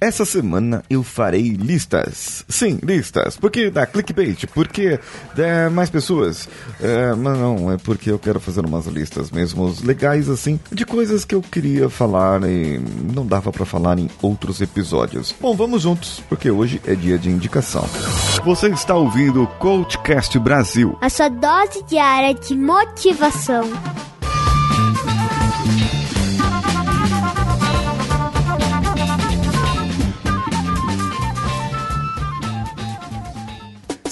Essa semana eu farei listas. Sim, listas. Porque dá clickbait, porque dá mais pessoas. É, mas não, é porque eu quero fazer umas listas mesmo legais assim, de coisas que eu queria falar e não dava para falar em outros episódios. Bom, vamos juntos, porque hoje é dia de indicação. Você está ouvindo o Coachcast Brasil. A sua dose diária de motivação.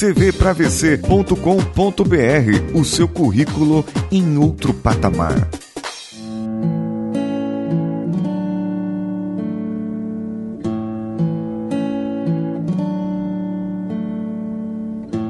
cvpravc.com.br, o seu currículo em outro patamar.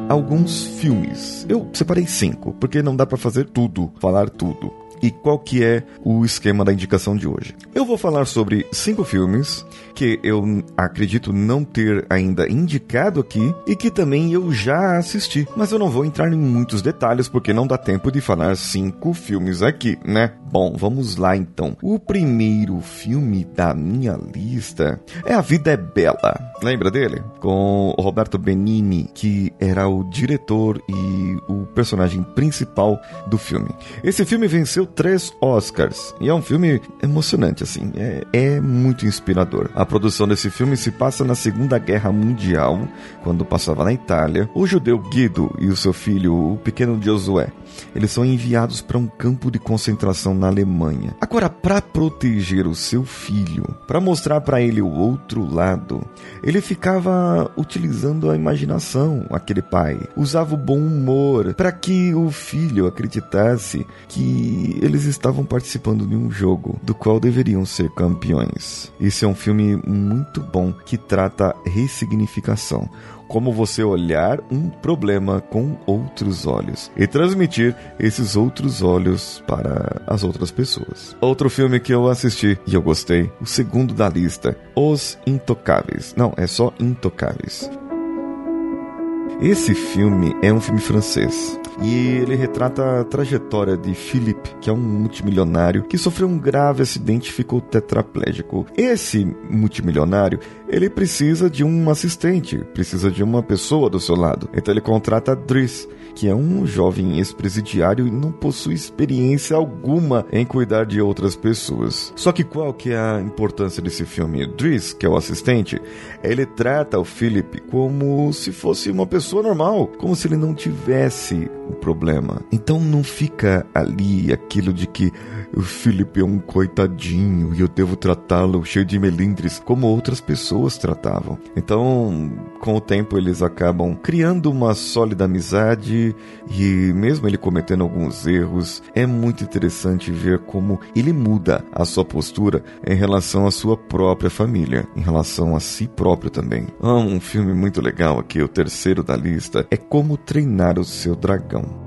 Alguns filmes. Eu separei cinco, porque não dá para fazer tudo, falar tudo e qual que é o esquema da indicação de hoje. Eu vou falar sobre cinco filmes que eu acredito não ter ainda indicado aqui e que também eu já assisti, mas eu não vou entrar em muitos detalhes porque não dá tempo de falar cinco filmes aqui, né? Bom, vamos lá então. O primeiro filme da minha lista é A Vida é Bela. Lembra dele? Com o Roberto Benini, que era o diretor e o personagem principal do filme. Esse filme venceu três Oscars e é um filme emocionante, assim, é, é muito inspirador. A produção desse filme se passa na Segunda Guerra Mundial, quando passava na Itália. O judeu Guido e o seu filho, o pequeno Josué, eles são enviados para um campo de concentração na Alemanha. Agora, para proteger o seu filho, para mostrar para ele o outro lado, ele ficava utilizando a imaginação, aquele pai. Usava o bom humor para que o filho acreditasse que eles estavam participando de um jogo do qual deveriam ser campeões. Esse é um filme muito bom que trata ressignificação como você olhar um problema com outros olhos e transmitir esses outros olhos para as outras pessoas. Outro filme que eu assisti e eu gostei, o segundo da lista, Os Intocáveis. Não, é só Intocáveis. Esse filme é um filme francês e ele retrata a trajetória de Philippe, que é um multimilionário que sofreu um grave acidente e ficou tetraplégico. Esse multimilionário, ele precisa de um assistente, precisa de uma pessoa do seu lado. Então ele contrata Driss, que é um jovem ex-presidiário e não possui experiência alguma em cuidar de outras pessoas. Só que qual que é a importância desse filme? Driss, que é o assistente, ele trata o Philip como se fosse uma pessoa normal, como se ele não tivesse o problema. Então não fica ali aquilo de que o Felipe é um coitadinho e eu devo tratá-lo cheio de melindres como outras pessoas tratavam. Então, com o tempo, eles acabam criando uma sólida amizade e, mesmo ele cometendo alguns erros, é muito interessante ver como ele muda a sua postura em relação à sua própria família, em relação a si próprio também. Ah, um filme muito legal aqui, o terceiro da lista, é Como Treinar o Seu Dragão.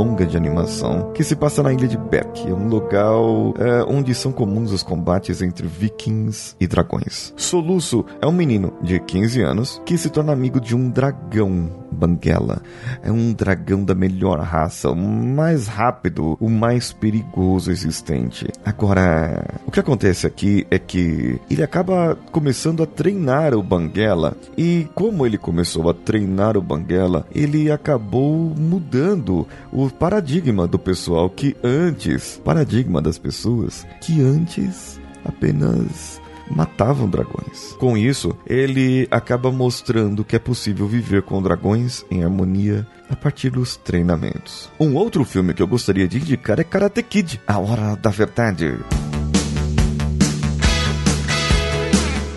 Longa de animação que se passa na ilha de Berk. É um local é, onde são comuns os combates entre vikings e dragões. Soluço é um menino de 15 anos que se torna amigo de um dragão Banguela. É um dragão da melhor raça, o mais rápido, o mais perigoso existente. Agora, o que acontece aqui é que ele acaba começando a treinar o Banguela e como ele começou a treinar o Banguela, ele acabou mudando o paradigma do pessoal que antes, paradigma das pessoas que antes apenas matavam dragões. Com isso, ele acaba mostrando que é possível viver com dragões em harmonia a partir dos treinamentos. Um outro filme que eu gostaria de indicar é Karate Kid, A Hora da Verdade.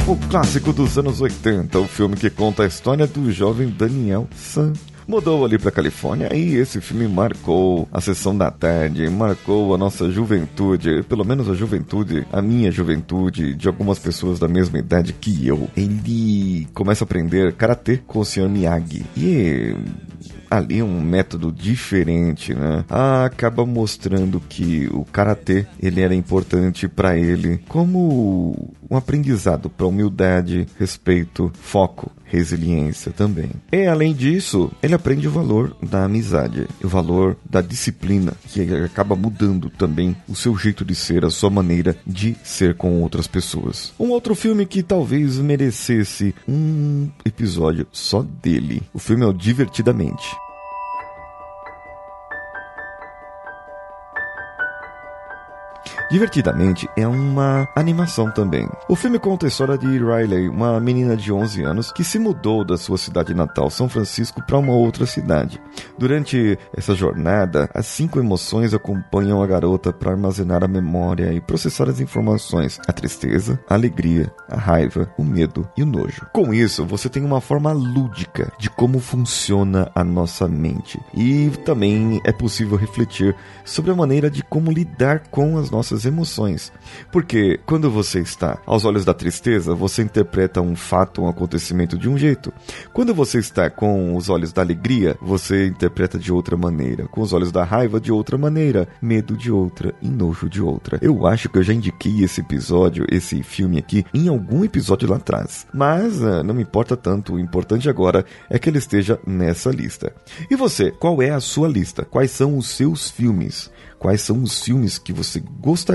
O clássico dos anos 80, o filme que conta a história do jovem Daniel San mudou ali para Califórnia e esse filme marcou a sessão da tarde, marcou a nossa juventude, pelo menos a juventude, a minha juventude, de algumas pessoas da mesma idade que eu. Ele começa a aprender karatê com o Sr. Miyagi e ali um método diferente, né? Ah, acaba mostrando que o karatê ele era importante para ele como um aprendizado para humildade, respeito, foco resiliência também. E além disso, ele aprende o valor da amizade, o valor da disciplina, que acaba mudando também o seu jeito de ser, a sua maneira de ser com outras pessoas. Um outro filme que talvez merecesse um episódio só dele. O filme é o Divertidamente. Divertidamente é uma animação também. O filme conta a história de Riley, uma menina de 11 anos que se mudou da sua cidade natal, São Francisco, para uma outra cidade. Durante essa jornada, as cinco emoções acompanham a garota para armazenar a memória e processar as informações: a tristeza, a alegria, a raiva, o medo e o nojo. Com isso, você tem uma forma lúdica de como funciona a nossa mente. E também é possível refletir sobre a maneira de como lidar com as nossas emoções. Porque quando você está aos olhos da tristeza, você interpreta um fato, um acontecimento de um jeito. Quando você está com os olhos da alegria, você interpreta de outra maneira. Com os olhos da raiva, de outra maneira. Medo de outra e nojo de outra. Eu acho que eu já indiquei esse episódio, esse filme aqui, em algum episódio lá atrás. Mas uh, não me importa tanto. O importante agora é que ele esteja nessa lista. E você, qual é a sua lista? Quais são os seus filmes? quais são os filmes que você gostaria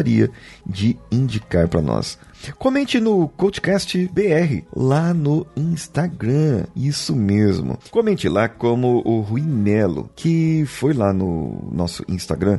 de indicar para nós. Comente no CoachCast BR lá no Instagram. Isso mesmo. Comente lá como o Rui Melo, que foi lá no nosso Instagram,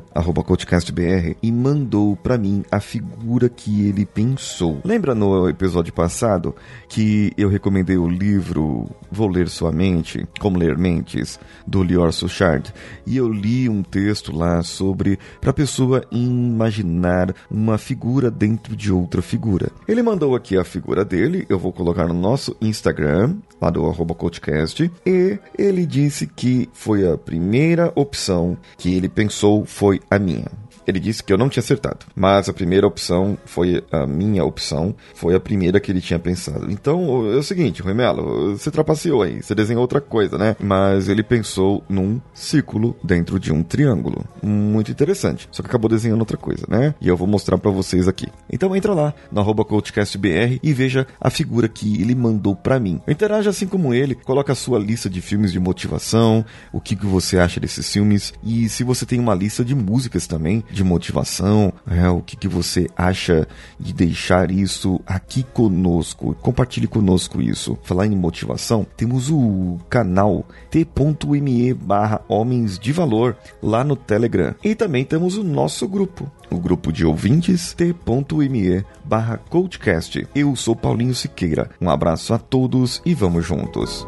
CoachCastBR, e mandou para mim a figura que ele pensou. Lembra no episódio passado que eu recomendei o livro Vou Ler Sua Mente, Como Ler Mentes, do Lior Suchard? E eu li um texto lá sobre para a pessoa imaginar uma figura dentro de outra figura. Ele mandou aqui a figura dele, eu vou colocar no nosso Instagram, lá do arroba coachcast, e ele disse que foi a primeira opção que ele pensou foi a minha. Ele disse que eu não tinha acertado, mas a primeira opção foi a minha opção, foi a primeira que ele tinha pensado. Então é o seguinte, Rui Melo, você trapaceou aí, você desenhou outra coisa, né? Mas ele pensou num círculo dentro de um triângulo. Muito interessante. Só que acabou desenhando outra coisa, né? E eu vou mostrar para vocês aqui. Então entra lá no arroba coachcastbr e veja a figura que ele mandou para mim. Interaja assim como ele, coloca a sua lista de filmes de motivação, o que, que você acha desses filmes e se você tem uma lista de músicas também, de motivação, é, o que, que você acha de deixar isso aqui conosco. Compartilhe conosco isso. Falar em motivação, temos o canal t.me barra Homens de Valor lá no Telegram. E também temos o nosso grupo, o grupo de ouvintes t.me barra Coachcast. Eu sou Paulinho Siqueira. Um abraço a todos e vamos juntos.